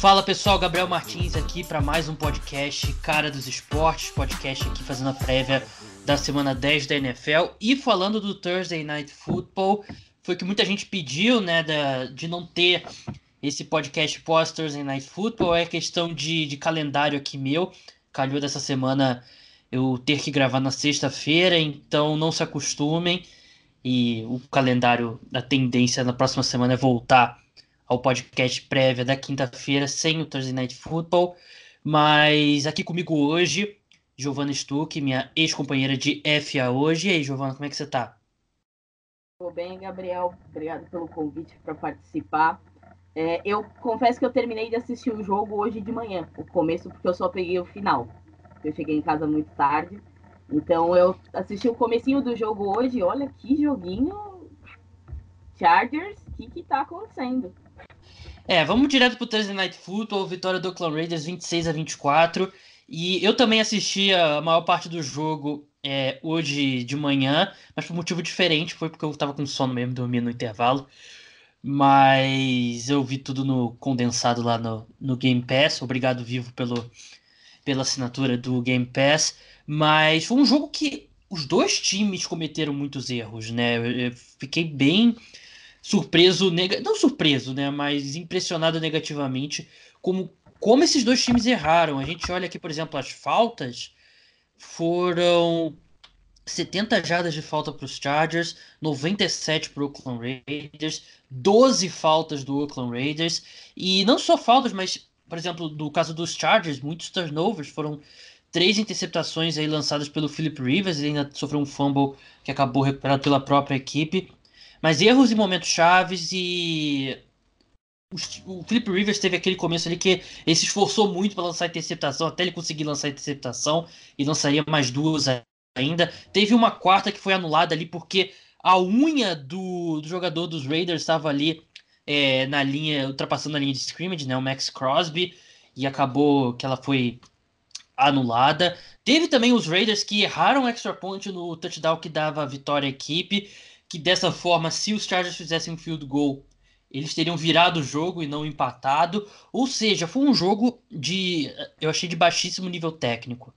Fala pessoal, Gabriel Martins aqui para mais um podcast Cara dos Esportes, podcast aqui fazendo a prévia da semana 10 da NFL e falando do Thursday Night Football. Foi que muita gente pediu, né, da, de não ter esse podcast pós Thursday Night Football, é questão de, de calendário aqui meu. Calhou dessa semana eu ter que gravar na sexta-feira, então não se acostumem. E o calendário, a tendência na próxima semana é voltar ao podcast prévia da quinta-feira sem o Thursday Night Football. Mas aqui comigo hoje, Giovana Stuck, minha ex-companheira de FA hoje. E aí, Giovana, como é que você tá? Tudo bem, Gabriel. Obrigado pelo convite para participar. É, eu confesso que eu terminei de assistir o jogo hoje de manhã, o começo, porque eu só peguei o final. Eu cheguei em casa muito tarde. Então eu assisti o comecinho do jogo hoje. Olha que joguinho. Chargers, o que, que tá acontecendo? É, vamos direto pro Thursday Night Football, vitória do Oakland Raiders 26 a 24. E eu também assisti a maior parte do jogo é, hoje de manhã, mas por motivo diferente, foi porque eu tava com sono mesmo, dormi no intervalo. Mas eu vi tudo no condensado lá no, no Game Pass. Obrigado, Vivo, pelo, pela assinatura do Game Pass. Mas foi um jogo que os dois times cometeram muitos erros, né? Eu fiquei bem surpreso, neg... não surpreso, né, mas impressionado negativamente como como esses dois times erraram. A gente olha aqui, por exemplo, as faltas foram 70 jardas de falta para os Chargers, 97 para o Oakland Raiders, 12 faltas do Oakland Raiders, e não só faltas, mas, por exemplo, do caso dos Chargers, muitos turnovers, foram três interceptações aí lançadas pelo Philip Rivers, ele ainda sofreu um fumble que acabou recuperado pela própria equipe. Mas erros em momentos chaves e. O Philip Rivers teve aquele começo ali que ele se esforçou muito para lançar interceptação, até ele conseguir lançar interceptação e lançaria mais duas ainda. Teve uma quarta que foi anulada ali porque a unha do, do jogador dos Raiders estava ali é, na linha, ultrapassando a linha de scrimmage, né, o Max Crosby, e acabou que ela foi anulada. Teve também os Raiders que erraram o extra point no touchdown que dava a vitória à equipe que dessa forma, se os Chargers fizessem um field goal, eles teriam virado o jogo e não empatado. Ou seja, foi um jogo de, eu achei de baixíssimo nível técnico.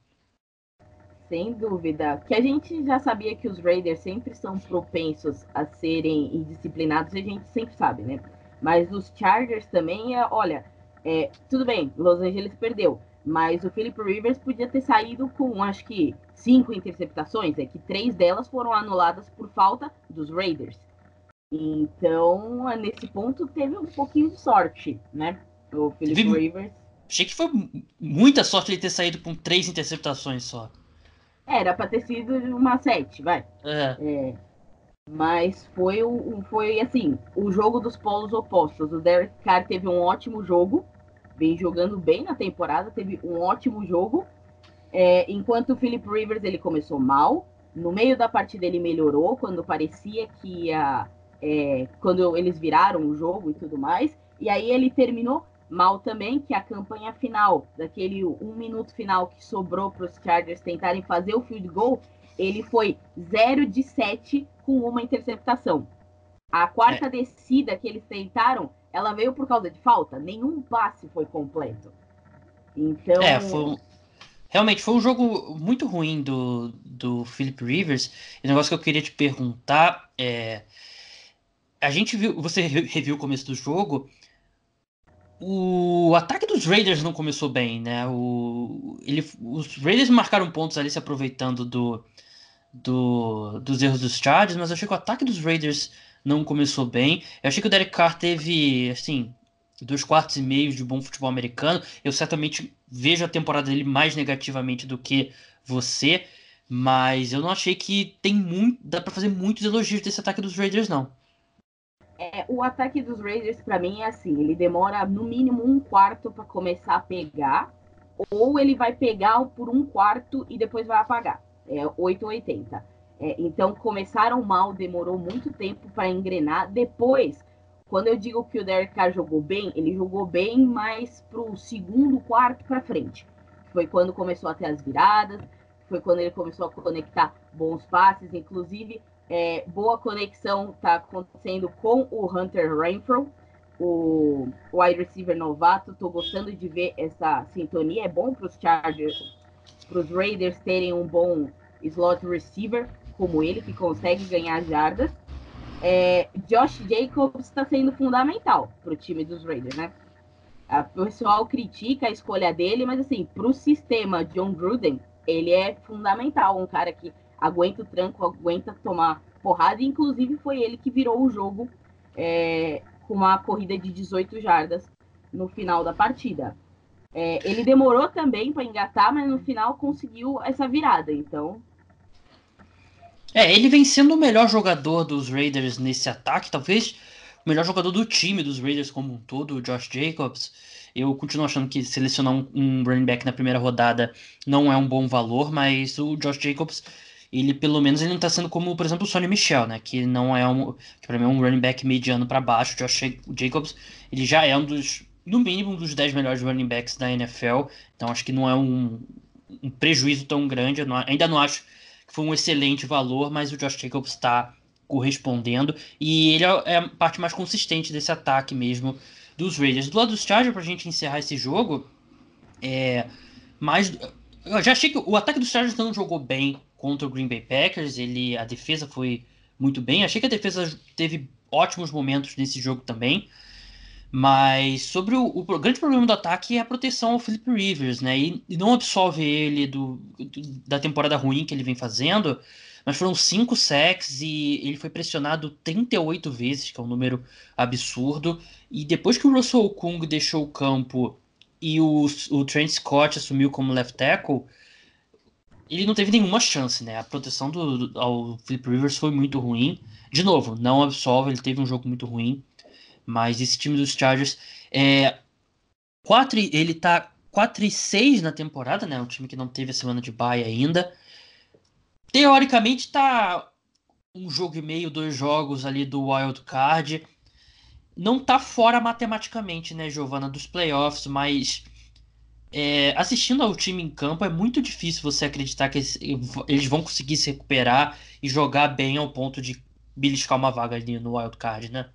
Sem dúvida. Que a gente já sabia que os Raiders sempre são propensos a serem indisciplinados, a gente sempre sabe, né? Mas os Chargers também, é, olha, é, tudo bem, Los Angeles perdeu, mas o Philip Rivers podia ter saído com, acho que, cinco interceptações, é que três delas foram anuladas por falta dos Raiders. Então, nesse ponto, teve um pouquinho de sorte, né? O Philip Rivers. Achei que foi muita sorte ele ter saído com três interceptações só. Era pra ter sido uma sete, vai. É. é. Mas foi, um, foi assim, o jogo dos polos opostos. O Derek Carr teve um ótimo jogo, vem jogando bem na temporada, teve um ótimo jogo. É, enquanto o Philip Rivers ele começou mal, no meio da partida ele melhorou, quando parecia que ia. É, quando eles viraram o jogo e tudo mais. E aí ele terminou mal também, que a campanha final, daquele um minuto final que sobrou para os Chargers tentarem fazer o field goal, ele foi 0 de 7 com uma interceptação. A quarta é. descida que eles tentaram, ela veio por causa de falta. Nenhum passe foi completo. Então. É, foi, realmente foi um jogo muito ruim do, do Philip Rivers. E o negócio que eu queria te perguntar é. A gente viu. Você reviu o começo do jogo. O ataque dos Raiders não começou bem, né? O, ele, os Raiders marcaram pontos ali se aproveitando do, do, dos erros dos Chargers, mas eu achei que o ataque dos Raiders não começou bem. Eu achei que o Derek Carr teve, assim, dois quartos e meio de bom futebol americano. Eu certamente vejo a temporada dele mais negativamente do que você, mas eu não achei que tem muito, dá para fazer muitos elogios desse ataque dos Raiders não. É, o ataque dos Raiders para mim é assim, ele demora no mínimo um quarto para começar a pegar, ou ele vai pegar por um quarto e depois vai apagar. É 8 ou 80. É, então começaram mal, demorou muito tempo para engrenar. Depois quando eu digo que o Derek Carr jogou bem, ele jogou bem mais pro segundo quarto para frente. Foi quando começou a ter as viradas, foi quando ele começou a conectar bons passes, inclusive É, boa conexão está acontecendo com o Hunter Renfro, o wide receiver novato. Estou gostando de ver essa sintonia. É bom para os Chargers, para os Raiders terem um bom slot receiver como ele, que consegue ganhar jardas. É, Josh Jacobs está sendo fundamental para o time dos Raiders, né? O pessoal critica a escolha dele, mas assim, para o sistema John Gruden, ele é fundamental. Um cara que aguenta o tranco, aguenta tomar porrada. Inclusive, foi ele que virou o jogo é, com uma corrida de 18 jardas no final da partida. É, ele demorou também para engatar, mas no final conseguiu essa virada. Então. É, ele vem sendo o melhor jogador dos Raiders nesse ataque, talvez o melhor jogador do time dos Raiders como um todo, o Josh Jacobs. Eu continuo achando que selecionar um, um running back na primeira rodada não é um bom valor, mas o Josh Jacobs, ele pelo menos ele não tá sendo como, por exemplo, o Sonny Michel, né? Que não é um. Que pra mim é um running back mediano para baixo. O Josh Jacobs, ele já é um dos. No mínimo, um dos 10 melhores running backs da NFL. Então acho que não é um, um prejuízo tão grande. Não, ainda não acho foi um excelente valor, mas o Josh Jacobs está correspondendo. E ele é, é a parte mais consistente desse ataque mesmo dos Raiders. Do lado dos Chargers, pra gente encerrar esse jogo, é. Mais. Eu já achei que o ataque dos Chargers não jogou bem contra o Green Bay Packers. Ele, a defesa foi muito bem. Achei que a defesa teve ótimos momentos nesse jogo também. Mas sobre o, o grande problema do ataque é a proteção ao Philip Rivers, né? E, e não absolve ele do, do, da temporada ruim que ele vem fazendo mas foram cinco sacks e ele foi pressionado 38 vezes, que é um número absurdo. E depois que o Russell Kung deixou o campo e o, o Trent Scott assumiu como left tackle, ele não teve nenhuma chance, né? A proteção do, do, ao Philip Rivers foi muito ruim. De novo, não absolve, ele teve um jogo muito ruim. Mas esse time dos Chargers é. 4, ele tá 4 e 6 na temporada, né? Um time que não teve a semana de bye ainda teoricamente tá um jogo e meio, dois jogos ali do wild card. Não tá fora matematicamente, né, Giovana, dos playoffs, mas é, assistindo ao time em campo é muito difícil você acreditar que eles, eles, vão conseguir se recuperar e jogar bem ao ponto de beliscar uma vaga ali no wild card, né?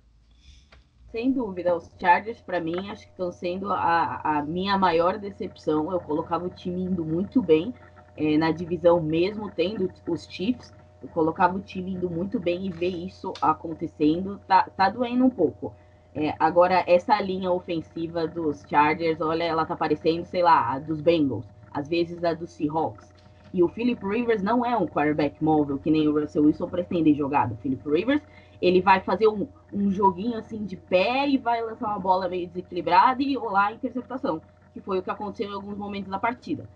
Sem dúvida, os Chargers para mim acho que estão sendo a, a minha maior decepção. Eu colocava o time indo muito bem, é, na divisão, mesmo tendo os Chiefs. Eu colocava o time indo muito bem e ver isso acontecendo tá, tá doendo um pouco. É, agora, essa linha ofensiva dos Chargers, olha, ela tá parecendo, sei lá, a dos Bengals, às vezes a dos Seahawks. E o Philip Rivers não é um quarterback móvel, que nem o Russell Wilson pretende jogar. O Philip Rivers, ele vai fazer um, um joguinho assim de pé e vai lançar uma bola meio desequilibrada e rolar a interceptação, que foi o que aconteceu em alguns momentos da partida.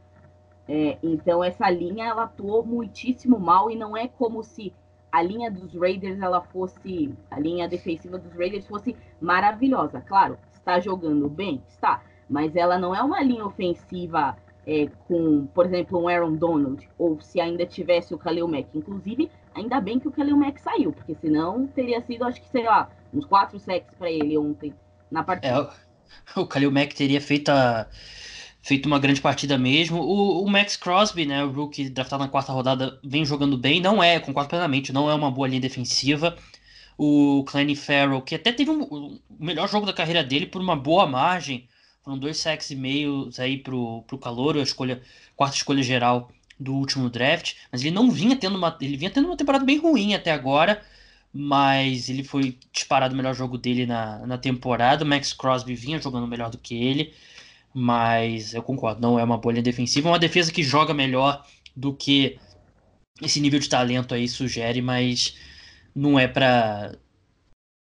É, então essa linha ela atuou muitíssimo mal e não é como se a linha dos Raiders ela fosse a linha defensiva dos Raiders fosse maravilhosa. Claro, está jogando bem, está, mas ela não é uma linha ofensiva é, com, por exemplo, um Aaron Donald ou se ainda tivesse o Khalil Mack. Inclusive, ainda bem que o Khalil Mack saiu, porque senão teria sido, acho que sei lá, uns quatro sacks para ele ontem na partida. É, o Khalil Mack teria feito a feito uma grande partida mesmo. O, o, Max Crosby, né, o rookie draftado na quarta rodada, vem jogando bem. Não é, concordo plenamente, não é uma boa linha defensiva. O Clanny Farrell, que até teve um, o melhor jogo da carreira dele por uma boa margem. Foram dois sacks e meios aí pro, pro calor, a escolha, quarta escolha geral do último draft. Mas ele não vinha tendo uma. Ele vinha tendo uma temporada bem ruim até agora. Mas ele foi disparado o melhor jogo dele na, na temporada. O Max Crosby vinha jogando melhor do que ele. Mas eu concordo, não é uma bolha defensiva, é uma defesa que joga melhor do que esse nível de talento aí sugere, mas não é para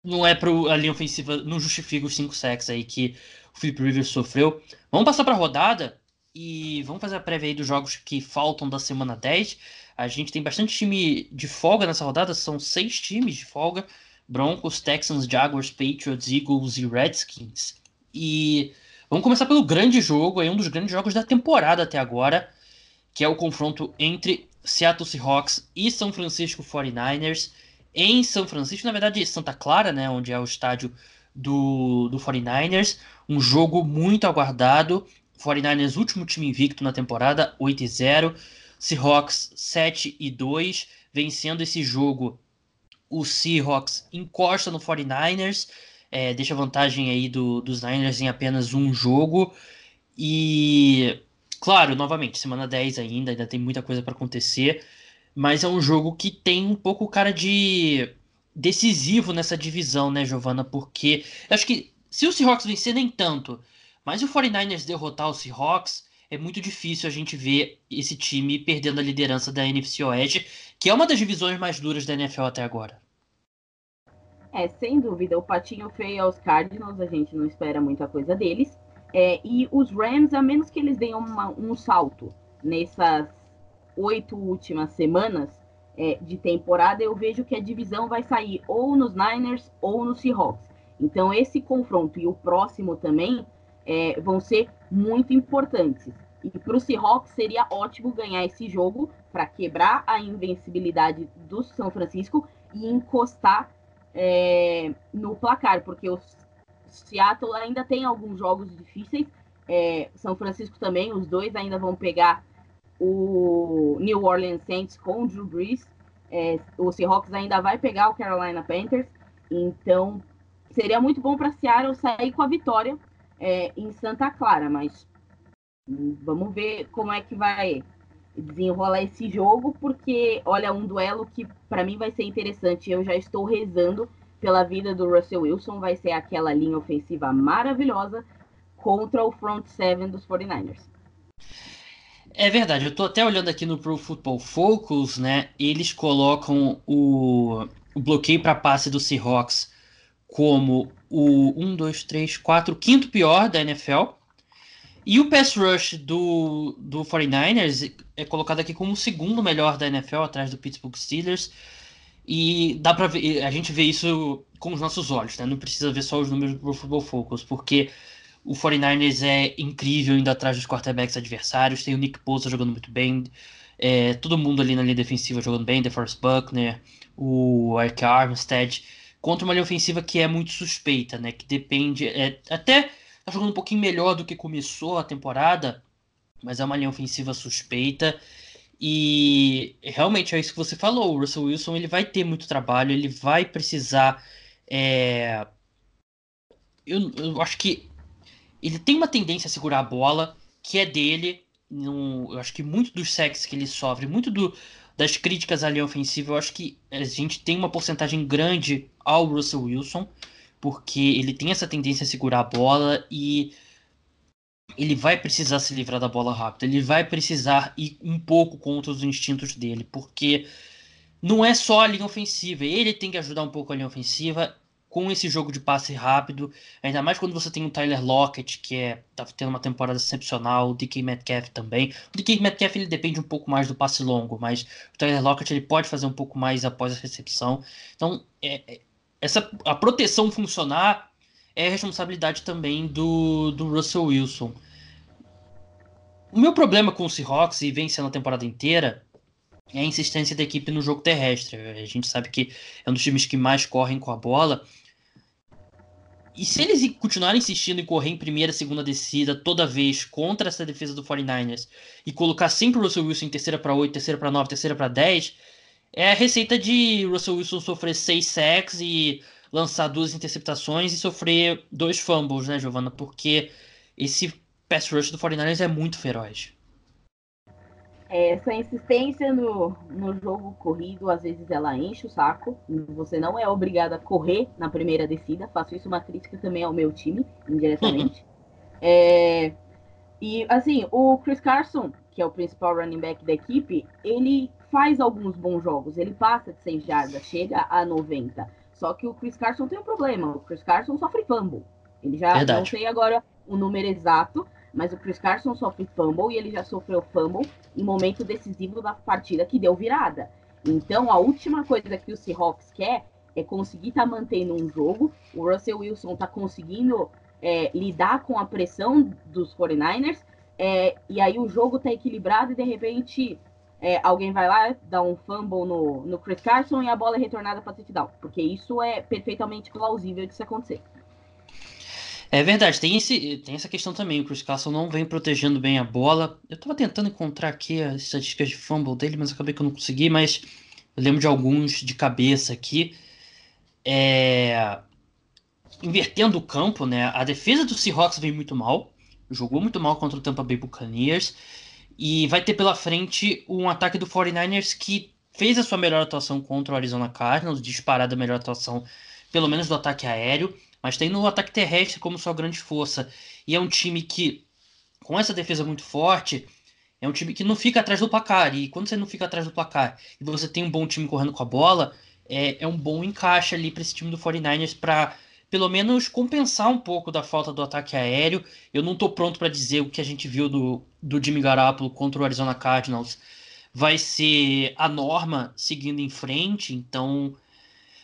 não é para a linha ofensiva, não justifica os 5 sacks aí que Philip Rivers sofreu. Vamos passar para a rodada e vamos fazer a prévia aí dos jogos que faltam da semana 10. A gente tem bastante time de folga nessa rodada, são seis times de folga: Broncos, Texans, Jaguars, Patriots, Eagles e Redskins. E Vamos começar pelo grande jogo, aí um dos grandes jogos da temporada até agora, que é o confronto entre Seattle Seahawks e São Francisco 49ers. Em São Francisco, na verdade, Santa Clara, né, onde é o estádio do, do 49ers. Um jogo muito aguardado. 49ers, último time invicto na temporada, 8 e 0. Seahawks 7 e 2, vencendo esse jogo o Seahawks encosta no 49ers, é, deixa vantagem aí do, dos Niners em apenas um jogo. E, claro, novamente, semana 10 ainda, ainda tem muita coisa para acontecer, mas é um jogo que tem um pouco cara de decisivo nessa divisão, né, Giovana? Porque acho que se o Seahawks vencer, nem tanto, mas o 49ers derrotar o Seahawks, é muito difícil a gente ver esse time perdendo a liderança da NFC Oeste, que é uma das divisões mais duras da NFL até agora. É, sem dúvida, o patinho feio aos Cardinals, a gente não espera muita coisa deles. É, e os Rams, a menos que eles deem uma, um salto nessas oito últimas semanas é, de temporada, eu vejo que a divisão vai sair ou nos Niners ou nos Seahawks. Então, esse confronto e o próximo também é, vão ser muito importantes. E para o Seahawks seria ótimo ganhar esse jogo para quebrar a invencibilidade do São Francisco e encostar é, no placar, porque o Seattle ainda tem alguns jogos difíceis. É, São Francisco também, os dois ainda vão pegar o New Orleans Saints com o Drew Brees. É, o Seahawks ainda vai pegar o Carolina Panthers. Então, seria muito bom para Seattle sair com a vitória é, em Santa Clara, mas vamos ver como é que vai desenrolar esse jogo, porque olha, um duelo que para mim vai ser interessante. Eu já estou rezando pela vida do Russell Wilson, vai ser aquela linha ofensiva maravilhosa contra o front seven dos 49ers. É verdade, eu tô até olhando aqui no Pro Football Focus, né? Eles colocam o, o bloqueio para passe do Seahawks como o 1, 2, 3, 4, quinto pior da NFL. E o pass rush do, do 49ers é colocado aqui como o segundo melhor da NFL, atrás do Pittsburgh Steelers. E dá para ver, a gente vê isso com os nossos olhos, né? Não precisa ver só os números do Football Focus, porque o 49ers é incrível indo atrás dos quarterbacks adversários. Tem o Nick Bosa jogando muito bem, é, todo mundo ali na linha defensiva jogando bem, DeForest Buckner, o Eric Armstead contra uma linha ofensiva que é muito suspeita, né? Que depende. É, até tá jogando um pouquinho melhor do que começou a temporada, mas é uma linha ofensiva suspeita. E realmente é isso que você falou. O Russell Wilson ele vai ter muito trabalho, ele vai precisar. É... Eu, eu acho que ele tem uma tendência a segurar a bola, que é dele. No, eu acho que muito dos sacks que ele sofre, muito do, das críticas à linha ofensiva, eu acho que a gente tem uma porcentagem grande ao Russell Wilson, porque ele tem essa tendência a segurar a bola e ele vai precisar se livrar da bola rápido, ele vai precisar ir um pouco contra os instintos dele, porque não é só a linha ofensiva, ele tem que ajudar um pouco a linha ofensiva com esse jogo de passe rápido, ainda mais quando você tem o Tyler Lockett, que é, tá tendo uma temporada excepcional, o DK Metcalf também. O DK Metcalf ele depende um pouco mais do passe longo, mas o Tyler Lockett ele pode fazer um pouco mais após a recepção. Então, é, é essa, a proteção funcionar é responsabilidade também do, do Russell Wilson. O meu problema com o Seahawks, e vem sendo a temporada inteira, é a insistência da equipe no jogo terrestre. A gente sabe que é um dos times que mais correm com a bola. E se eles continuarem insistindo em correr em primeira, segunda descida toda vez contra essa defesa do 49ers e colocar sempre o Russell Wilson em terceira para 8, terceira para 9, terceira para 10, é a receita de Russell Wilson sofrer 6 sacks e lançar duas interceptações e sofrer dois fumbles, né, Giovana? Porque esse pass rush do 49ers é muito feroz essa insistência no, no jogo corrido, às vezes ela enche o saco. Você não é obrigado a correr na primeira descida. Faço isso uma crítica também ao meu time, indiretamente. é, e assim, o Chris Carson, que é o principal running back da equipe, ele faz alguns bons jogos. Ele passa de 100 jardas, chega a 90. Só que o Chris Carson tem um problema. O Chris Carson sofre fumble. Ele já Verdade. não sei agora o número exato, mas o Chris Carson sofre fumble e ele já sofreu fumble em momento decisivo da partida que deu virada. Então, a última coisa que o Seahawks quer é conseguir estar tá mantendo um jogo. O Russell Wilson está conseguindo é, lidar com a pressão dos 49ers. É, e aí o jogo está equilibrado e de repente é, alguém vai lá, dá um fumble no, no Chris Carson e a bola é retornada para touchdown. Porque isso é perfeitamente plausível de se acontecer. É verdade, tem, esse, tem essa questão também. O Chris Carson não vem protegendo bem a bola. Eu tava tentando encontrar aqui as estatísticas de fumble dele, mas acabei que eu não consegui. Mas Eu lembro de alguns de cabeça aqui. É... Invertendo o campo, né? A defesa do Seahawks vem muito mal. Jogou muito mal contra o Tampa Bay Buccaneers. E vai ter pela frente um ataque do 49ers que fez a sua melhor atuação contra o Arizona Cardinals, disparada a melhor atuação, pelo menos do ataque aéreo, mas tem no ataque terrestre como sua grande força. E é um time que, com essa defesa muito forte, é um time que não fica atrás do placar. E quando você não fica atrás do placar e você tem um bom time correndo com a bola, é, é um bom encaixe ali para esse time do 49ers para pelo menos compensar um pouco da falta do ataque aéreo. Eu não estou pronto para dizer o que a gente viu do, do Jimmy Garoppolo contra o Arizona Cardinals vai ser a norma seguindo em frente, então...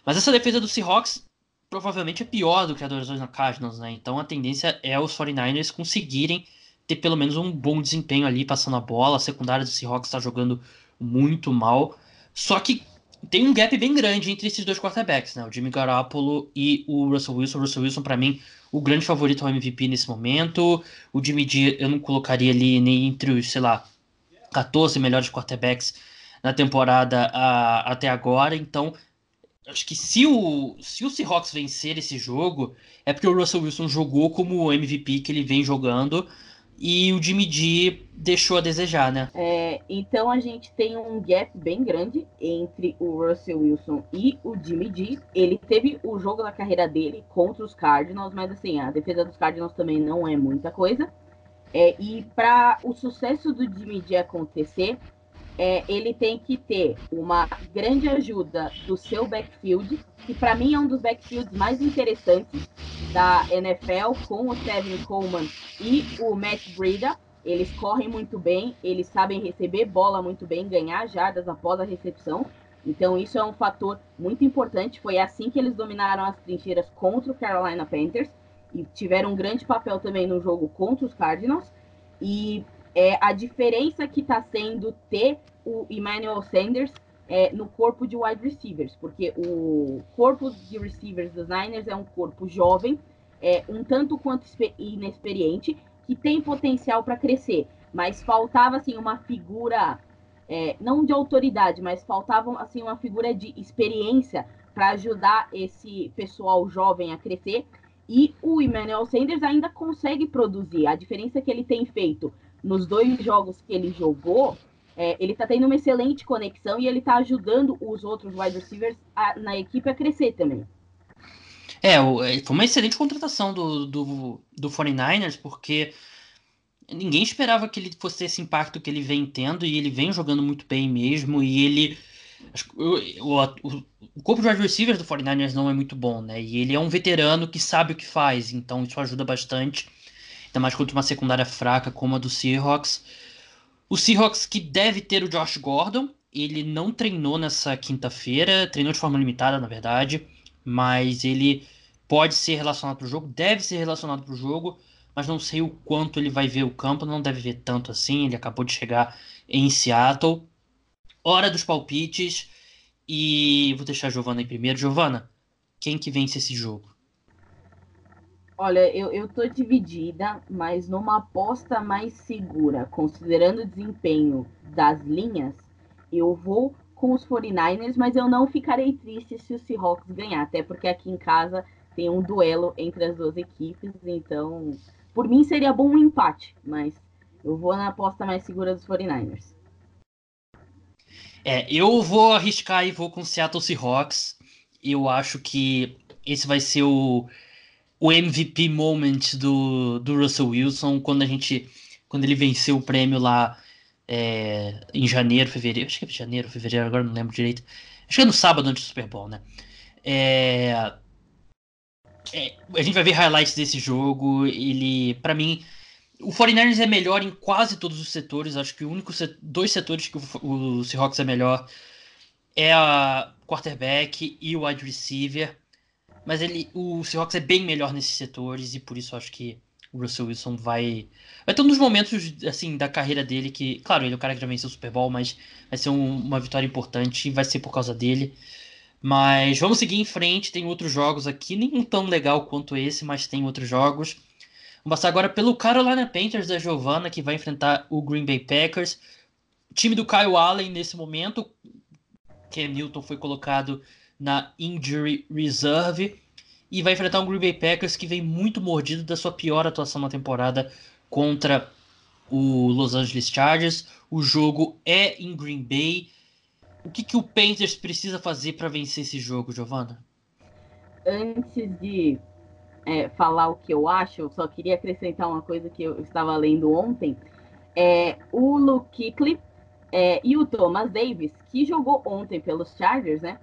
Mas essa defesa do Seahawks provavelmente é pior do que a do Arizona Cardinals, né? Então a tendência é os 49ers conseguirem ter pelo menos um bom desempenho ali passando a bola. A secundária do Seahawks está jogando muito mal. Só que tem um gap bem grande entre esses dois quarterbacks, né? O Jimmy Garoppolo e o Russell Wilson. O Russell Wilson, para mim, o grande favorito ao MVP nesse momento. O Jimmy G eu não colocaria ali nem entre os, sei lá, 14 melhores quarterbacks na temporada a, até agora. Então, acho que se o, se o Seahawks vencer esse jogo, é porque o Russell Wilson jogou como o MVP que ele vem jogando e o Jimmy G deixou a desejar, né? É, então a gente tem um gap bem grande entre o Russell Wilson e o Jimmy G. Ele teve o jogo da carreira dele contra os Cardinals, mas assim, a defesa dos Cardinals também não é muita coisa. É, e para o sucesso do Jimmy G acontecer, é, ele tem que ter uma grande ajuda do seu backfield, que para mim é um dos backfields mais interessantes da NFL, com o Kevin Coleman e o Matt Breida. Eles correm muito bem, eles sabem receber bola muito bem, ganhar jardas após a recepção. Então isso é um fator muito importante. Foi assim que eles dominaram as trincheiras contra o Carolina Panthers e tiveram um grande papel também no jogo contra os Cardinals. E é, a diferença que está sendo ter o Emmanuel Sanders é, no corpo de wide receivers, porque o corpo de receivers dos Niners é um corpo jovem, é, um tanto quanto inexperiente, que tem potencial para crescer, mas faltava assim uma figura é, não de autoridade, mas faltava assim uma figura de experiência para ajudar esse pessoal jovem a crescer. E o Emmanuel Sanders ainda consegue produzir. A diferença que ele tem feito nos dois jogos que ele jogou, é, ele está tendo uma excelente conexão e ele está ajudando os outros wide receivers a, na equipe a crescer também. É, é, foi uma excelente contratação do, do, do 49ers, porque ninguém esperava que ele fosse ter esse impacto que ele vem tendo, e ele vem jogando muito bem mesmo, e ele. O, o, o corpo de wide receivers do 49ers não é muito bom, né? E ele é um veterano que sabe o que faz, então isso ajuda bastante ainda mais contra uma secundária fraca como a do Seahawks. O Seahawks que deve ter o Josh Gordon, ele não treinou nessa quinta-feira, treinou de forma limitada, na verdade, mas ele pode ser relacionado para o jogo, deve ser relacionado para o jogo, mas não sei o quanto ele vai ver o campo, não deve ver tanto assim, ele acabou de chegar em Seattle. Hora dos palpites, e vou deixar a Giovana aí primeiro. Giovana, quem que vence esse jogo? Olha, eu, eu tô dividida, mas numa aposta mais segura, considerando o desempenho das linhas, eu vou com os 49ers, mas eu não ficarei triste se o Seahawks ganhar, até porque aqui em casa tem um duelo entre as duas equipes, então por mim seria bom um empate, mas eu vou na aposta mais segura dos 49ers. É, eu vou arriscar e vou com o Seattle Seahawks. Eu acho que esse vai ser o o MVP moment do, do Russell Wilson quando a gente quando ele venceu o prêmio lá é, em janeiro, fevereiro, acho que é janeiro, fevereiro, agora não lembro direito. Acho que é no sábado antes do Super Bowl, né? É, é, a gente vai ver highlights desse jogo. Ele, para mim, o 49ers é melhor em quase todos os setores. Acho que o único dois setores que o, o Seahawks é melhor é a quarterback e o wide receiver. Mas ele, o Seahawks é bem melhor nesses setores e por isso acho que o Russell Wilson vai. Vai ter um dos momentos assim da carreira dele que, claro, ele é o cara que já venceu o Super Bowl, mas vai ser um, uma vitória importante e vai ser por causa dele. Mas vamos seguir em frente, tem outros jogos aqui, nem tão legal quanto esse, mas tem outros jogos. Vamos passar agora pelo Carolina Panthers da Giovanna, que vai enfrentar o Green Bay Packers. Time do Kyle Allen nesse momento Cam Newton foi colocado na injury reserve e vai enfrentar um Green Bay Packers que vem muito mordido da sua pior atuação na temporada contra o Los Angeles Chargers. O jogo é em Green Bay. O que, que o Panthers precisa fazer para vencer esse jogo, Giovana? Antes de é, falar o que eu acho, eu só queria acrescentar uma coisa que eu estava lendo ontem. É, o Luke Kuechly é, e o Thomas Davis, que jogou ontem pelos Chargers, né?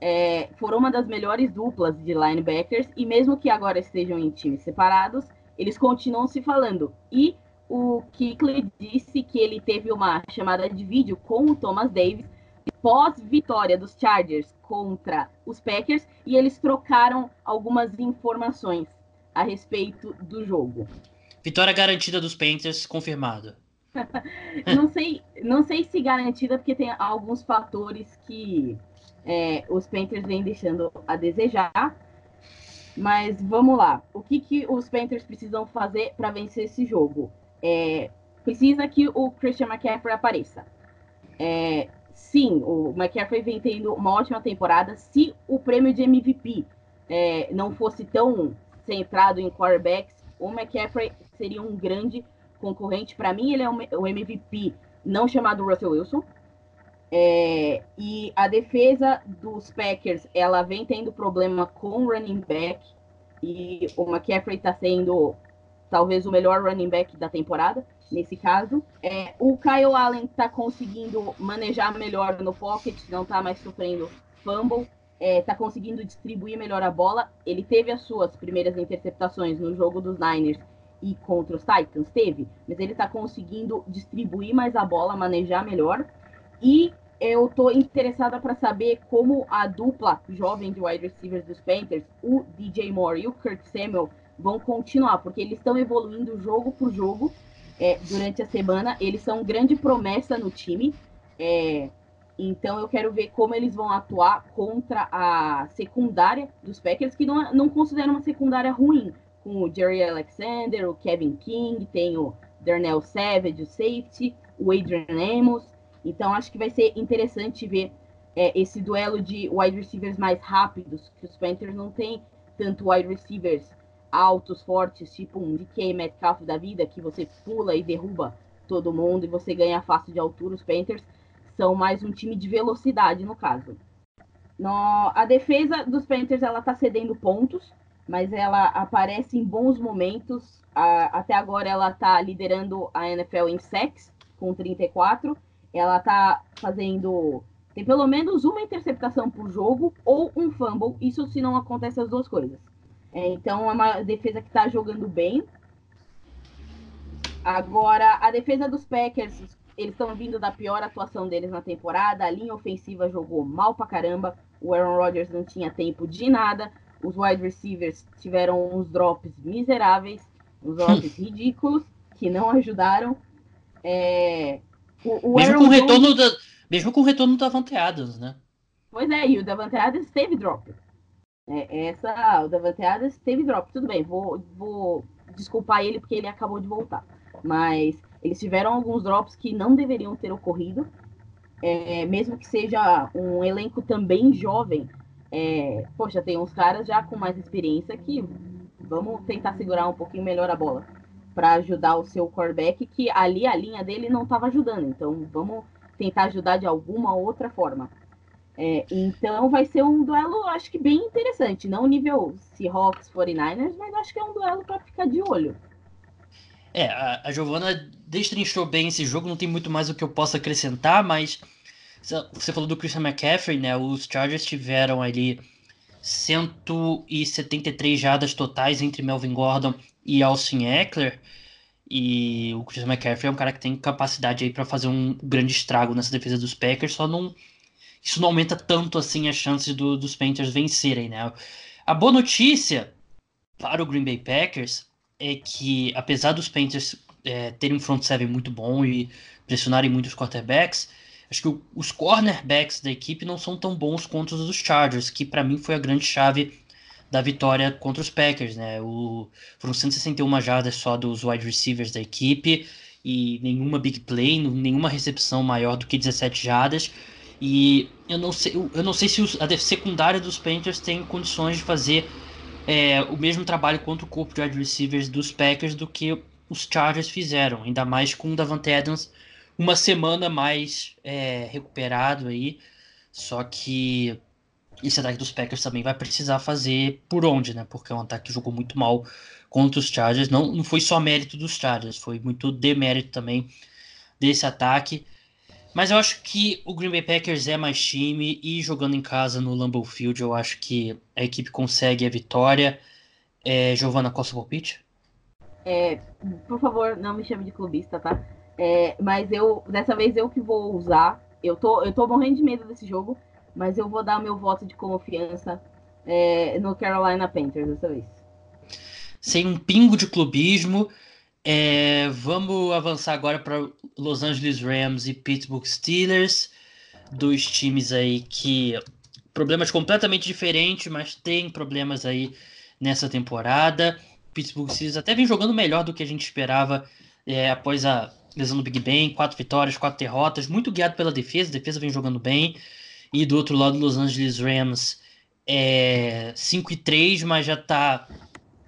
É, foram uma das melhores duplas de linebackers e mesmo que agora estejam em times separados, eles continuam se falando. E o Kuechly disse que ele teve uma chamada de vídeo com o Thomas Davis pós-vitória dos Chargers contra os Packers e eles trocaram algumas informações a respeito do jogo. Vitória garantida dos Panthers, confirmado. não sei, não sei se garantida porque tem alguns fatores que é, os Panthers vêm deixando a desejar. Mas vamos lá. O que, que os Panthers precisam fazer para vencer esse jogo? É, precisa que o Christian McCaffrey apareça. É, sim, o McCaffrey vem tendo uma ótima temporada. Se o prêmio de MVP é, não fosse tão centrado em quarterbacks, o McCaffrey seria um grande concorrente. Para mim, ele é o MVP não chamado Russell Wilson. É, e a defesa dos Packers, ela vem tendo problema com running back. E o McCaffrey está sendo talvez o melhor running back da temporada nesse caso. É, o Kyle Allen está conseguindo manejar melhor no pocket, não está mais sofrendo fumble, está é, tá conseguindo distribuir melhor a bola. Ele teve as suas primeiras interceptações no jogo dos Niners e contra os Titans, teve, mas ele está conseguindo distribuir mais a bola, manejar melhor. E eu estou interessada para saber como a dupla jovem de wide receivers dos Panthers, o DJ Moore e o Kurt Samuel, vão continuar, porque eles estão evoluindo jogo por jogo é, durante a semana. Eles são grande promessa no time. É, então eu quero ver como eles vão atuar contra a secundária dos Packers, que não, não uma secundária ruim. Com o Jerry Alexander, o Kevin King, tem o Darnell Savage, o safety, o Adrian Amos. Então acho que vai ser interessante ver é, esse duelo de wide receivers mais rápidos, que os Panthers não têm tanto wide receivers altos, fortes, tipo um DK Metcalf da vida, que você pula e derruba todo mundo e você ganha fácil de altura. Os Panthers são mais um time de velocidade, no caso. No, a defesa dos Panthers ela tá cedendo pontos, mas ela aparece em bons momentos. A, até agora ela tá liderando a NFL em sacks, com 34. Ela tá fazendo. Tem pelo menos uma interceptação por jogo ou um fumble. Isso se não acontece as duas coisas. É, então é uma defesa que está jogando bem. Agora, a defesa dos Packers, eles estão vindo da pior atuação deles na temporada. A linha ofensiva jogou mal pra caramba. O Aaron Rodgers não tinha tempo de nada. Os wide receivers tiveram uns drops miseráveis, uns drops ridículos, que não ajudaram. É, o, o mesmo, com o retorno da, mesmo com o retorno do Davante Adams, né? Pois é, e o Davante Adams teve drop. É, essa, o Davante Adams teve drop, tudo bem, vou, vou desculpar ele porque ele acabou de voltar. Mas eles tiveram alguns drops que não deveriam ter ocorrido, é, mesmo que seja um elenco também jovem. É, poxa, tem uns caras já com mais experiência que vamos tentar segurar um pouquinho melhor a bola para ajudar o seu quarterback, que ali a linha dele não estava ajudando. Então vamos tentar ajudar de alguma outra forma. É, então vai ser um duelo, acho que bem interessante. Não nível Seahawks 49ers, mas acho que é um duelo para ficar de olho. É, a, a Giovana destrinchou bem esse jogo, não tem muito mais o que eu possa acrescentar, mas você falou do Christian McCaffrey, né? Os Chargers tiveram ali 173 jadas totais entre Melvin Gordon e Austin Eckler. E o Christian McCaffrey é um cara que tem capacidade aí para fazer um grande estrago nessa defesa dos Packers, só não isso não aumenta tanto assim as chances do, dos Panthers vencerem, né? A boa notícia para o Green Bay Packers é que, apesar dos Panthers é, terem um front seven muito bom e pressionarem muito os quarterbacks, acho que o, os cornerbacks da equipe não são tão bons quanto os dos Chargers, que para mim foi a grande chave da vitória contra os Packers, né? O, foram 161 jardas só dos wide receivers da equipe e nenhuma big play, nenhuma recepção maior do que 17 jardas. E eu não sei, eu não sei se a secundária dos Panthers tem condições de fazer é, o mesmo trabalho contra o corpo de wide receivers dos Packers do que os Chargers fizeram, ainda mais com o Davante Adams uma semana mais é, recuperado aí. Só que esse ataque dos Packers também vai precisar fazer por onde, né? Porque é um ataque que jogou muito mal contra os Chargers. Não, não foi só mérito dos Chargers, foi muito demérito também desse ataque. Mas eu acho que o Green Bay Packers é mais time e jogando em casa no Lambeau Field, eu acho que a equipe consegue a vitória. É, Giovana Costa Palpite? É, por favor, não me chame de clubista, tá? É, mas eu, dessa vez eu que vou usar. Eu tô, eu tô morrendo de medo desse jogo, mas eu vou dar meu voto de confiança é, no Carolina Panthers dessa vez. Sem um pingo de clubismo, é, vamos avançar agora para Los Angeles Rams e Pittsburgh Steelers, dois times aí que problemas completamente diferentes, mas tem problemas aí nessa temporada. Pittsburgh Steelers até vem jogando melhor do que a gente esperava é, após a lesão do Big Ben, quatro vitórias, quatro derrotas, muito guiado pela defesa, a defesa vem jogando bem. E do outro lado, Los Angeles Rams é 5 e 3, mas já está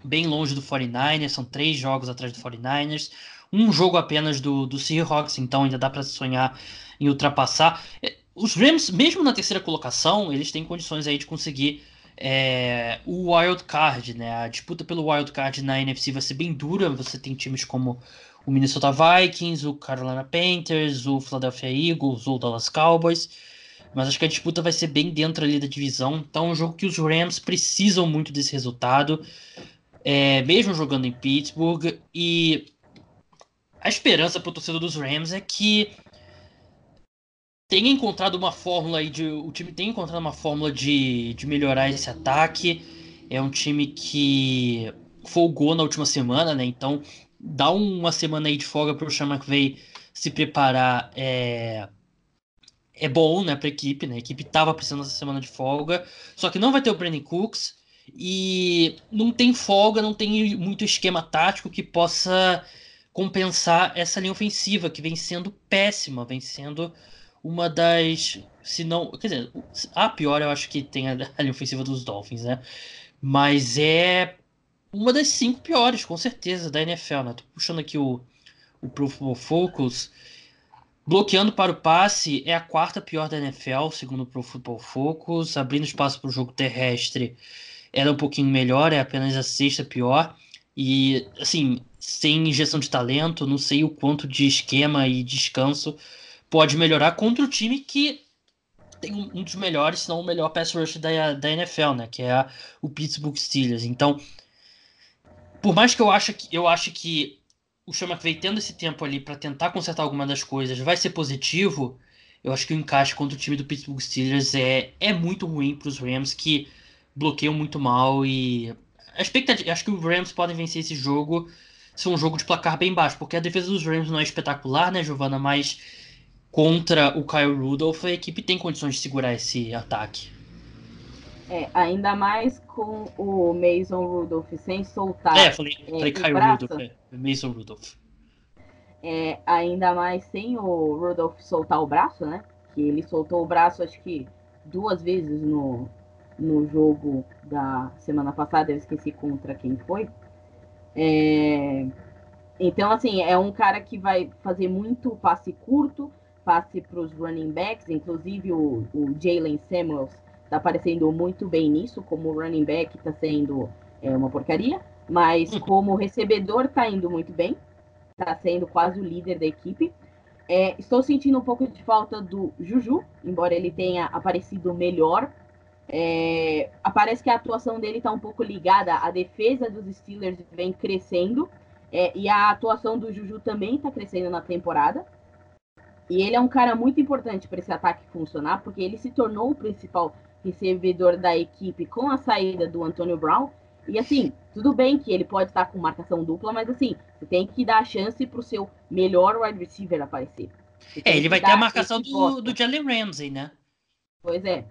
bem longe do 49ers, são três jogos atrás do 49ers, um jogo apenas do, do Seahawks, então ainda dá para sonhar em ultrapassar. É, os Rams, mesmo na terceira colocação, eles têm condições aí de conseguir é, o wild card, né? A disputa pelo wild card na NFC vai ser bem dura. Você tem times como o Minnesota Vikings, o Carolina Panthers, o Philadelphia Eagles o Dallas Cowboys. Mas acho que a disputa vai ser bem dentro ali da divisão. Então é um jogo que os Rams precisam muito desse resultado. É, mesmo jogando em Pittsburgh. E a esperança para o torcedor dos Rams é que tenha encontrado uma fórmula aí de. O time tem encontrado uma fórmula de, de melhorar esse ataque. É um time que folgou na última semana, né? Então dá uma semana aí de folga para o Sean McVay se preparar é, é bom, né, para a equipe, né? A equipe estava precisando dessa semana de folga, só que não vai ter o Brandon Cooks e não tem folga, não tem muito esquema tático que possa compensar essa linha ofensiva que vem sendo péssima, vem sendo uma das, se não, quer dizer, a pior eu acho que tem a, a linha ofensiva dos Dolphins, né? Mas é uma das cinco piores, com certeza, da NFL, né? Tô puxando aqui o, o Pro Football Focus. Bloqueando para o passe é a quarta pior da NFL, segundo o Pro Football Focus. Abrindo espaço para o jogo terrestre era um pouquinho melhor, é apenas a sexta pior. E, assim, sem injeção de talento, não sei o quanto de esquema e descanso pode melhorar contra o time que tem um dos melhores, se não o melhor pass rush da, da NFL, né? Que é a, o Pittsburgh Steelers. Então, por mais que eu ache que eu acho que o Sean McVay tendo esse tempo ali para tentar consertar alguma das coisas vai ser positivo, eu acho que o encaixe contra o time do Pittsburgh Steelers é, é muito ruim para os Rams que bloqueiam muito mal e a expectativa, acho que os Rams podem vencer esse jogo se um jogo de placar bem baixo, porque a defesa dos Rams não é espetacular, né, Giovana, mas contra o Kyle Rudolph a equipe tem condições de segurar esse ataque. É, ainda mais com o Mason Rudolph sem soltar. É, falei, é, falei Kyle Rudolph, é, Mason Rudolph. É, ainda mais sem o Rudolph soltar o braço, né? Que ele soltou o braço, acho que duas vezes no, no jogo da semana passada, eu esqueci contra quem foi. É, então, assim, é um cara que vai fazer muito passe curto, passe para os running backs, inclusive o, o Jalen Samuels tá aparecendo muito bem nisso, como running back tá sendo é, uma porcaria, mas como recebedor tá indo muito bem, tá sendo quase o líder da equipe. É, estou sentindo um pouco de falta do Juju, embora ele tenha aparecido melhor. É, parece que a atuação dele está um pouco ligada à defesa dos Steelers vem crescendo é, e a atuação do Juju também está crescendo na temporada. E ele é um cara muito importante para esse ataque funcionar, porque ele se tornou o principal recebedor da equipe com a saída do Antônio Brown. E assim, tudo bem que ele pode estar com marcação dupla, mas assim, você tem que dar a chance para o seu melhor wide receiver aparecer. É, ele vai ter a marcação do, do Jalen Ramsey, né? Pois é.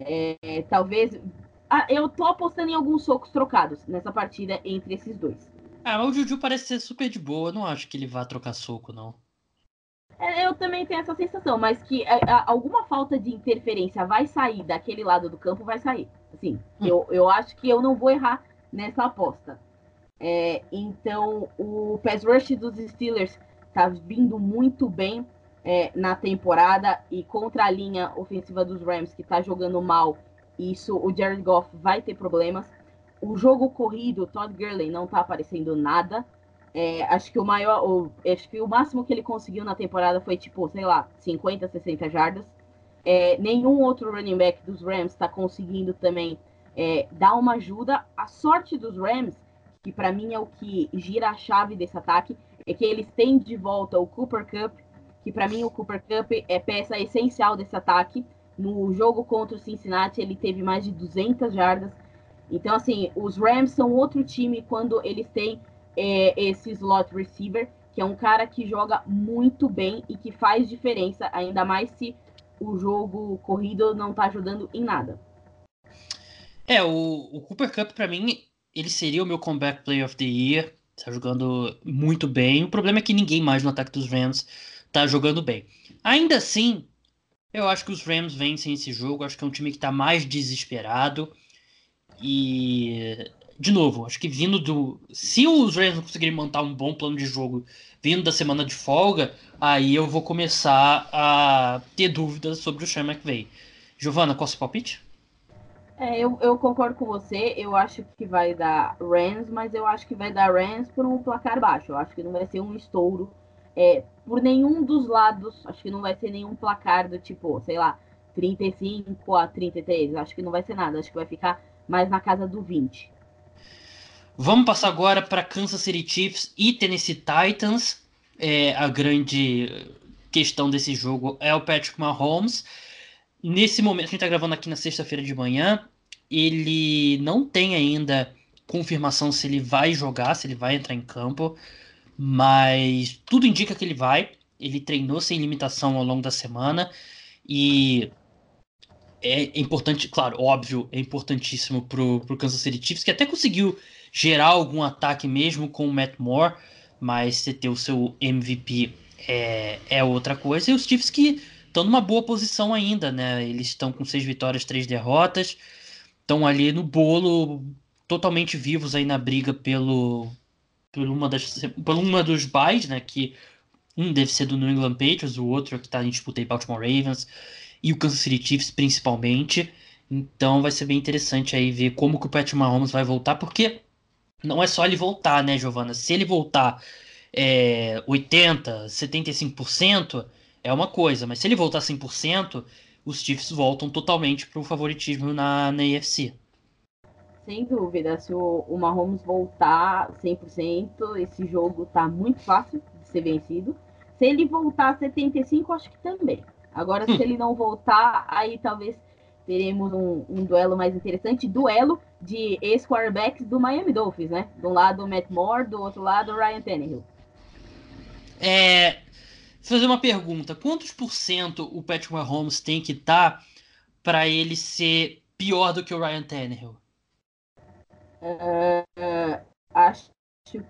é talvez. Ah, eu tô apostando em alguns socos trocados nessa partida entre esses dois. Ah, mas o Juju parece ser super de boa. Eu não acho que ele vá trocar soco, não. É, eu também tenho essa sensação, mas que a, é, a, alguma falta de interferência vai sair daquele lado do campo, vai sair. Assim, hum. eu, eu acho que eu não vou errar nessa aposta. É, então, o pass rush dos Steelers tá vindo muito bem é, na temporada e contra a linha ofensiva dos Rams, que tá jogando mal, isso o Jared Goff vai ter problemas. O jogo corrido, Todd Gurley não tá aparecendo nada. É, acho que o maior, o, acho que o máximo que ele conseguiu na temporada foi tipo, sei lá, 50, 60 jardas. É, nenhum outro running back dos Rams está conseguindo também é, dar uma ajuda. A sorte dos Rams, que para mim é o que gira a chave desse ataque, é que eles têm de volta o Cooper Cup, que para mim o Cooper Cup é peça essencial desse ataque. No jogo contra o Cincinnati, ele teve mais de 200 jardas. Então, assim, os Rams são outro time quando eles têm é, esse slot receiver, que é um cara que joga muito bem e que faz diferença, ainda mais se o jogo corrido não tá ajudando em nada. É, o, o Cooper Cup, para mim, ele seria o meu comeback player of the year. Tá jogando muito bem. O problema é que ninguém mais no ataque dos Rams tá jogando bem. Ainda assim, eu acho que os Rams vencem esse jogo. Acho que é um time que tá mais desesperado. E de novo, acho que vindo do. Se os Rams não conseguirem montar um bom plano de jogo vindo da semana de folga, aí eu vou começar a ter dúvidas sobre o Sean McVay. Giovana, qual é o seu palpite? É, eu, eu concordo com você. Eu acho que vai dar Rams, mas eu acho que vai dar Rams por um placar baixo. Eu acho que não vai ser um estouro é, por nenhum dos lados. Acho que não vai ser nenhum placar do tipo, sei lá, 35 a 33. Acho que não vai ser nada. Acho que vai ficar mais na casa do 20. Vamos passar agora para Kansas City Chiefs e Tennessee Titans. É, a grande questão desse jogo é o Patrick Mahomes. Nesse momento, a gente está gravando aqui na sexta-feira de manhã. Ele não tem ainda confirmação se ele vai jogar, se ele vai entrar em campo, mas tudo indica que ele vai. Ele treinou sem limitação ao longo da semana e é importante, claro, óbvio, é importantíssimo pro, pro Kansas City Chiefs, que até conseguiu gerar algum ataque mesmo com o Matt Moore, mas você ter o seu MVP é, é outra coisa. E os Chiefs que estão numa boa posição ainda, né? Eles estão com seis vitórias, três derrotas, estão ali no bolo, totalmente vivos aí na briga pelo, por uma das, por uma dos buys, né? Que um deve ser do New England Patriots, o outro é que está em disputa aí Baltimore Ravens e o Kansas City Chiefs principalmente. Então vai ser bem interessante aí ver como que o Patrick Mahomes vai voltar, porque não é só ele voltar, né, Giovana? Se ele voltar é, 80%, 75%, é uma coisa, mas se ele voltar 100%, os Chiefs voltam totalmente para o favoritismo na, na AFC. Sem dúvida, se o, o Mahomes voltar 100%, esse jogo tá muito fácil de ser vencido. Se ele voltar 75%, acho que também. Agora, se hum. ele não voltar, aí talvez teremos um, um duelo mais interessante. Duelo de ex-quarterbacks do Miami Dolphins, né? De um lado o Matt Moore, do outro lado o Ryan Tannehill. É, fazer uma pergunta. Quantos por cento o Patrick Mahomes tem que estar tá para ele ser pior do que o Ryan Tannehill? Uh, acho que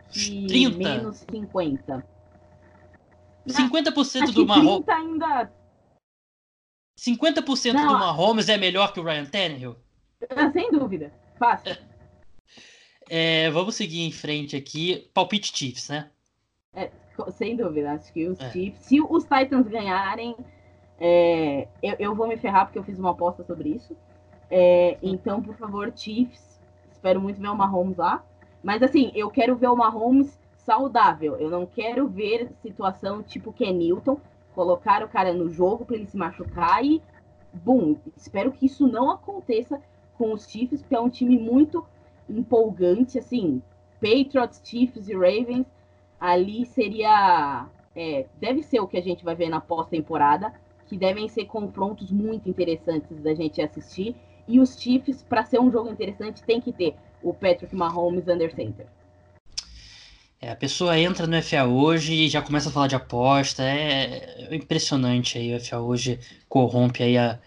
30. menos 50. 50% do Mahomes. ainda 50% Não, do Mahomes é melhor que o Ryan Tannehill? Ah, sem dúvida. Fácil. É, vamos seguir em frente aqui. Palpite Chiefs, né? É, sem dúvida. Acho que os é. Chiefs, se os Titans ganharem, é, eu, eu, vou me ferrar porque eu fiz uma aposta sobre isso. É, então, por favor, Chiefs. Espero muito ver o Mahomes lá. Mas assim, eu quero ver o Mahomes saudável. Eu não quero ver situação tipo Ken Newton colocar o cara no jogo para ele se machucar e, bum, espero que isso não aconteça com os Chiefs, porque é um time muito empolgante, assim, Patriots, Chiefs e Ravens, ali seria, é, deve ser o que a gente vai ver na pós-temporada, que devem ser confrontos muito interessantes da gente assistir, e os Chiefs, para ser um jogo interessante, tem que ter o Patrick Mahomes under center. É, a pessoa entra no FA hoje e já começa a falar de aposta. É, impressionante aí. O FA hoje corrompe aí a,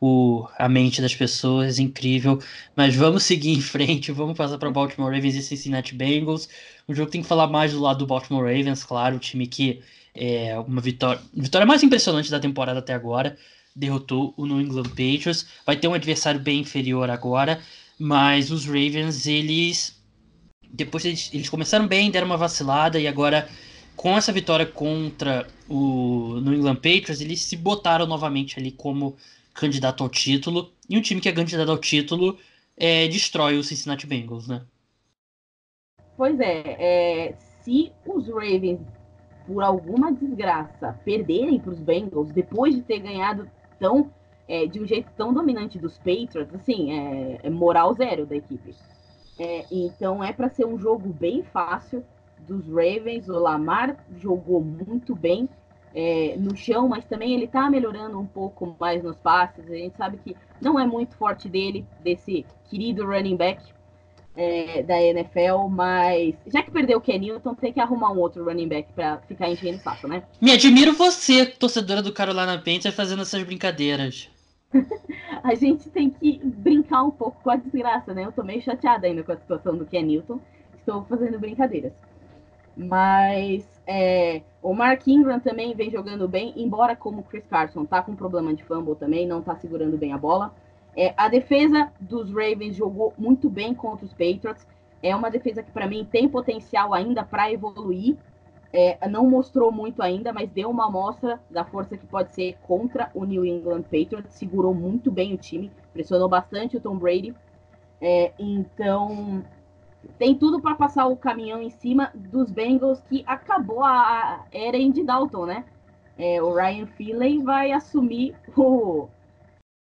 o, a mente das pessoas, incrível. Mas vamos seguir em frente, vamos passar para Baltimore Ravens e Cincinnati Bengals. Um jogo tem que falar mais do lado do Baltimore Ravens, claro, o time que É uma vitória, vitória mais impressionante da temporada até agora. Derrotou o New England Patriots. Vai ter um adversário bem inferior agora, mas os Ravens, eles depois eles, eles começaram bem, deram uma vacilada e agora com essa vitória contra o New England Patriots, eles se botaram novamente ali como candidato ao título. E um time que é candidato ao título é, destrói o Cincinnati Bengals, né? Pois é, é se os Ravens, por alguma desgraça, perderem para os Bengals depois de ter ganhado tão é, de um jeito tão dominante dos Patriots, assim, é, é moral zero da equipe. É, então é para ser um jogo bem fácil dos Ravens. O Lamar jogou muito bem é, no chão, mas também ele está melhorando um pouco mais nos passes. A gente sabe que não é muito forte dele, desse querido running back é, da NFL, mas já que perdeu o Ken Newton, tem que arrumar um outro running back para ficar enchendo o saco, né? Me admiro você, torcedora do Carolina Panthers, fazendo essas brincadeiras. a gente tem que brincar um pouco com a desgraça, né? Eu tô meio chateada ainda com a situação do Ken Newton. Estou fazendo brincadeiras. Mas é, o Mark Ingram também vem jogando bem, embora como o Chris Carson tá com problema de fumble também, não tá segurando bem a bola. É, a defesa dos Ravens jogou muito bem contra os Patriots. É uma defesa que para mim tem potencial ainda para evoluir. É, não mostrou muito ainda, mas deu uma amostra da força que pode ser contra o New England Patriots. Segurou muito bem o time, pressionou bastante o Tom Brady. É, então, tem tudo para passar o caminhão em cima dos Bengals, que acabou a era de Dalton, né? É, o Ryan Finley vai assumir o,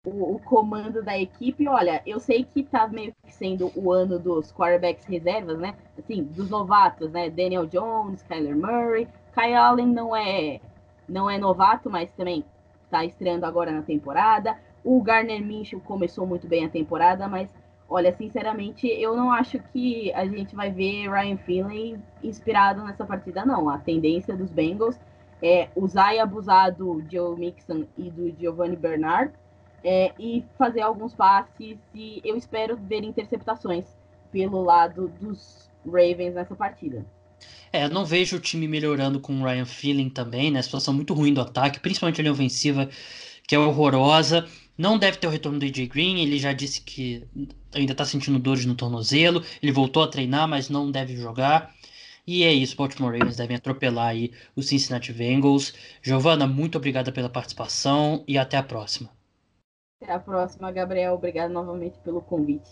o, o, comando da equipe. Olha, eu sei que tá meio que sendo o ano dos quarterbacks reservas, né? Assim, dos novatos, né? Daniel Jones, Kyler Murray. Kyle Allen não é, não é novato, mas também tá estreando agora na temporada. O Garner Minshew começou muito bem a temporada, mas olha, sinceramente, eu não acho que a gente vai ver Ryan Finley inspirado nessa partida, não. A tendência dos Bengals é usar e abusar do Joe Mixon e do Giovanni Bernard é, e fazer alguns passes e eu espero ver interceptações pelo lado dos Ravens nessa partida. É, eu não vejo o time melhorando com o Ryan Feeling também, né? A situação muito ruim do ataque, principalmente a linha ofensiva, que é horrorosa. Não deve ter o retorno do AJ Green, ele já disse que ainda tá sentindo dores no tornozelo, ele voltou a treinar, mas não deve jogar. E é isso, Baltimore Ravens devem atropelar aí os Cincinnati Bengals. Giovana, muito obrigada pela participação e até a próxima. Até a próxima, Gabriel. Obrigado novamente pelo convite.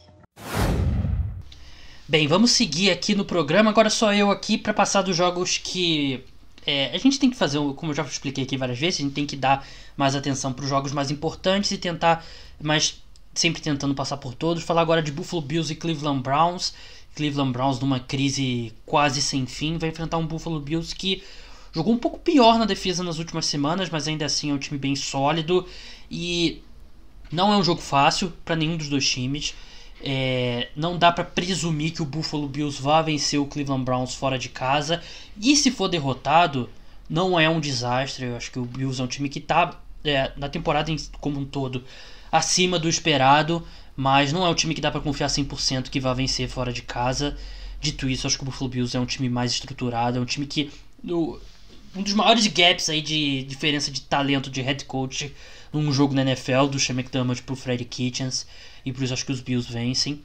Bem, vamos seguir aqui no programa. Agora só eu aqui para passar dos jogos que é, a gente tem que fazer, como eu já expliquei aqui várias vezes, a gente tem que dar mais atenção para os jogos mais importantes e tentar, mas sempre tentando passar por todos. Falar agora de Buffalo Bills e Cleveland Browns. Cleveland Browns numa crise quase sem fim vai enfrentar um Buffalo Bills que jogou um pouco pior na defesa nas últimas semanas, mas ainda assim é um time bem sólido e não é um jogo fácil para nenhum dos dois times. É, não dá para presumir que o Buffalo Bills vá vencer o Cleveland Browns fora de casa. E se for derrotado, não é um desastre. Eu acho que o Bills é um time que está é, na temporada como um todo acima do esperado, mas não é um time que dá para confiar 100% que vai vencer fora de casa. Dito isso, acho que o Buffalo Bills é um time mais estruturado, é um time que um dos maiores gaps aí de diferença de talento de head coach num jogo na NFL do Sean McDermott pro Freddy Kitchens e por isso acho que os Bills vencem.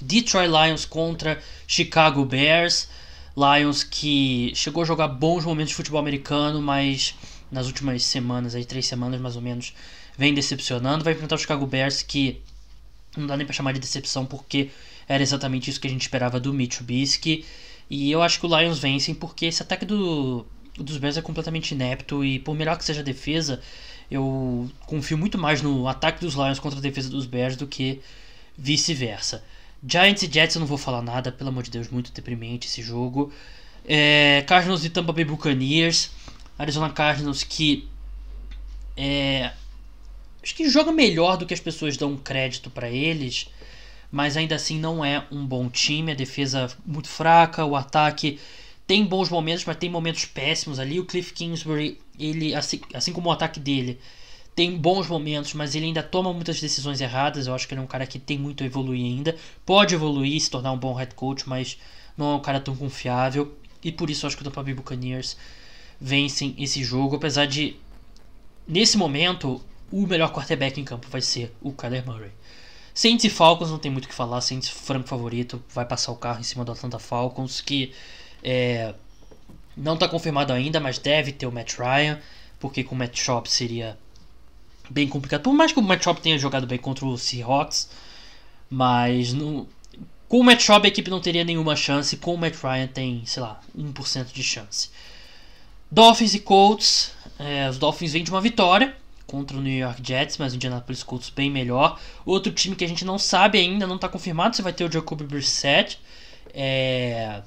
Detroit Lions contra Chicago Bears. Lions que chegou a jogar bons momentos de futebol americano, mas nas últimas semanas, aí três semanas mais ou menos, vem decepcionando. Vai enfrentar o Chicago Bears que não dá nem para chamar de decepção porque era exatamente isso que a gente esperava do Mitch Trubisky. E eu acho que o Lions vencem porque esse ataque do, dos Bears é completamente inepto e por melhor que seja a defesa, eu confio muito mais no ataque dos Lions contra a defesa dos Bears do que vice-versa. Giants e Jets eu não vou falar nada, pelo amor de Deus, muito deprimente esse jogo. É, Cardinals e Tampa Bay Buccaneers. Arizona Cardinals que é, acho que joga melhor do que as pessoas dão crédito para eles, mas ainda assim não é um bom time. A defesa muito fraca, o ataque tem bons momentos, mas tem momentos péssimos ali. O Cliff Kingsbury, ele, assim, assim como o ataque dele, tem bons momentos, mas ele ainda toma muitas decisões erradas. Eu acho que ele é um cara que tem muito a evoluir ainda. Pode evoluir, se tornar um bom head coach, mas não é um cara tão confiável. E por isso eu acho que o Tampa Bay Buccaneers vencem esse jogo, apesar de nesse momento o melhor quarterback em campo vai ser o Kyler Murray. Saints e Falcons não tem muito o que falar, Saints franco favorito, vai passar o carro em cima do Atlanta Falcons, que é, não está confirmado ainda, mas deve ter o Matt Ryan, porque com o Matt Schaub seria bem complicado. Por mais que o Matt Schaub tenha jogado bem contra o Seahawks, mas no, com o Matt Schaub a equipe não teria nenhuma chance, com o Matt Ryan tem, sei lá, 1% de chance. Dolphins e Colts, é, os Dolphins vêm de uma vitória contra o New York Jets, mas o Indianapolis Colts bem melhor. Outro time que a gente não sabe ainda, não está confirmado se vai ter o Jacoby Brissett. É,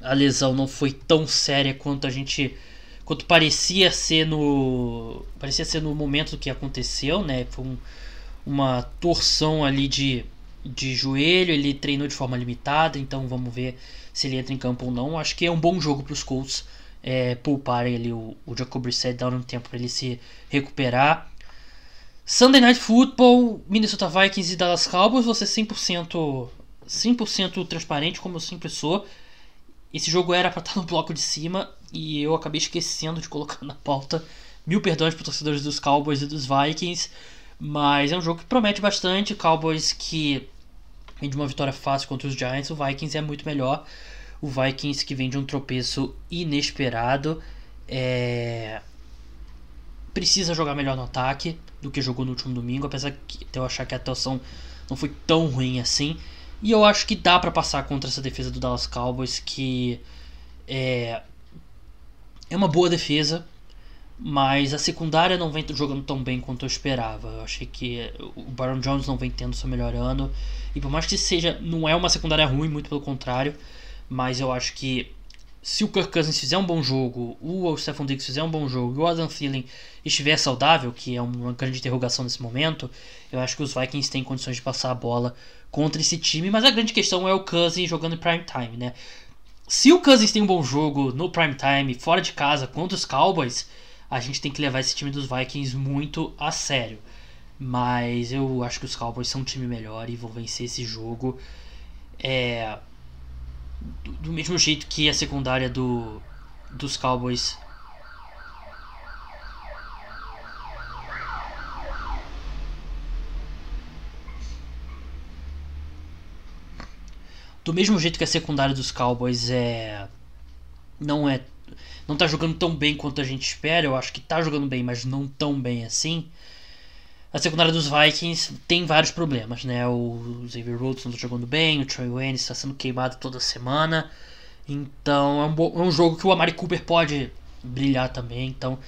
a lesão não foi tão séria quanto a gente quanto parecia ser no parecia ser no momento que aconteceu, né? Foi um, uma torção ali de, de joelho, ele treinou de forma limitada, então vamos ver se ele entra em campo ou não. Acho que é um bom jogo para os Colts é, pouparem ali o, o Jacob Brissett, dar um tempo para ele se recuperar. Sunday Night Football, Minnesota Vikings e Dallas Cowboys, você 100%, 100% transparente como eu sempre sou. Esse jogo era para estar no bloco de cima e eu acabei esquecendo de colocar na pauta. Mil perdões para torcedores dos Cowboys e dos Vikings, mas é um jogo que promete bastante. Cowboys que vem de uma vitória fácil contra os Giants, o Vikings é muito melhor. O Vikings que vem de um tropeço inesperado. É... Precisa jogar melhor no ataque do que jogou no último domingo, apesar de eu achar que a atuação não foi tão ruim assim. E eu acho que dá para passar contra essa defesa do Dallas Cowboys, que é, é uma boa defesa, mas a secundária não vem jogando tão bem quanto eu esperava. Eu achei que o Baron Jones não vem tendo seu melhor ano. E por mais que seja, não é uma secundária ruim, muito pelo contrário. Mas eu acho que se o Kirk Cousins fizer um bom jogo, o Stephon Diggs fizer um bom jogo e o Adam Thielen estiver saudável, que é uma grande interrogação nesse momento, eu acho que os Vikings têm condições de passar a bola contra esse time, mas a grande questão é o Cousins jogando em prime time, né? Se o Cousins tem um bom jogo no prime time, fora de casa, contra os Cowboys, a gente tem que levar esse time dos Vikings muito a sério. Mas eu acho que os Cowboys são um time melhor e vão vencer esse jogo. É, do, mesmo jeito que a secundária do, dos Cowboys do mesmo jeito que a secundária dos Cowboys é não é não tá jogando tão bem quanto a gente espera, eu acho que tá jogando bem, mas não tão bem assim. A secundária dos Vikings tem vários problemas, né? O Xavier Rhodes não tá jogando bem, o Troy Wayne está sendo queimado toda semana. Então é um, é um jogo que o Amari Cooper pode brilhar também. Então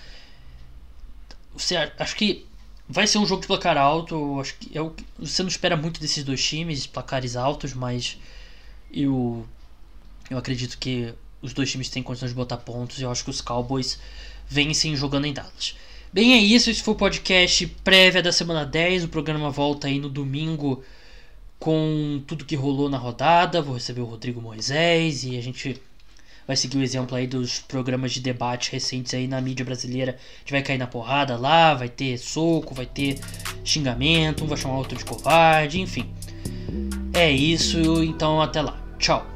você acho que vai ser um jogo de placar alto. Acho que é o, você não espera muito desses dois times, placares altos, mas eu, eu acredito que os dois times têm condições de botar pontos e eu acho que os Cowboys vencem jogando em Dallas. Bem, é isso. Esse foi o podcast prévia da semana 10. O programa volta aí no domingo com tudo que rolou na rodada. Vou receber o Rodrigo Moisés e a gente vai seguir o exemplo aí dos programas de debate recentes aí na mídia brasileira. A gente vai cair na porrada lá, vai ter soco, vai ter xingamento, um vai chamar outro de covarde, enfim. É isso, então até lá. Ciao.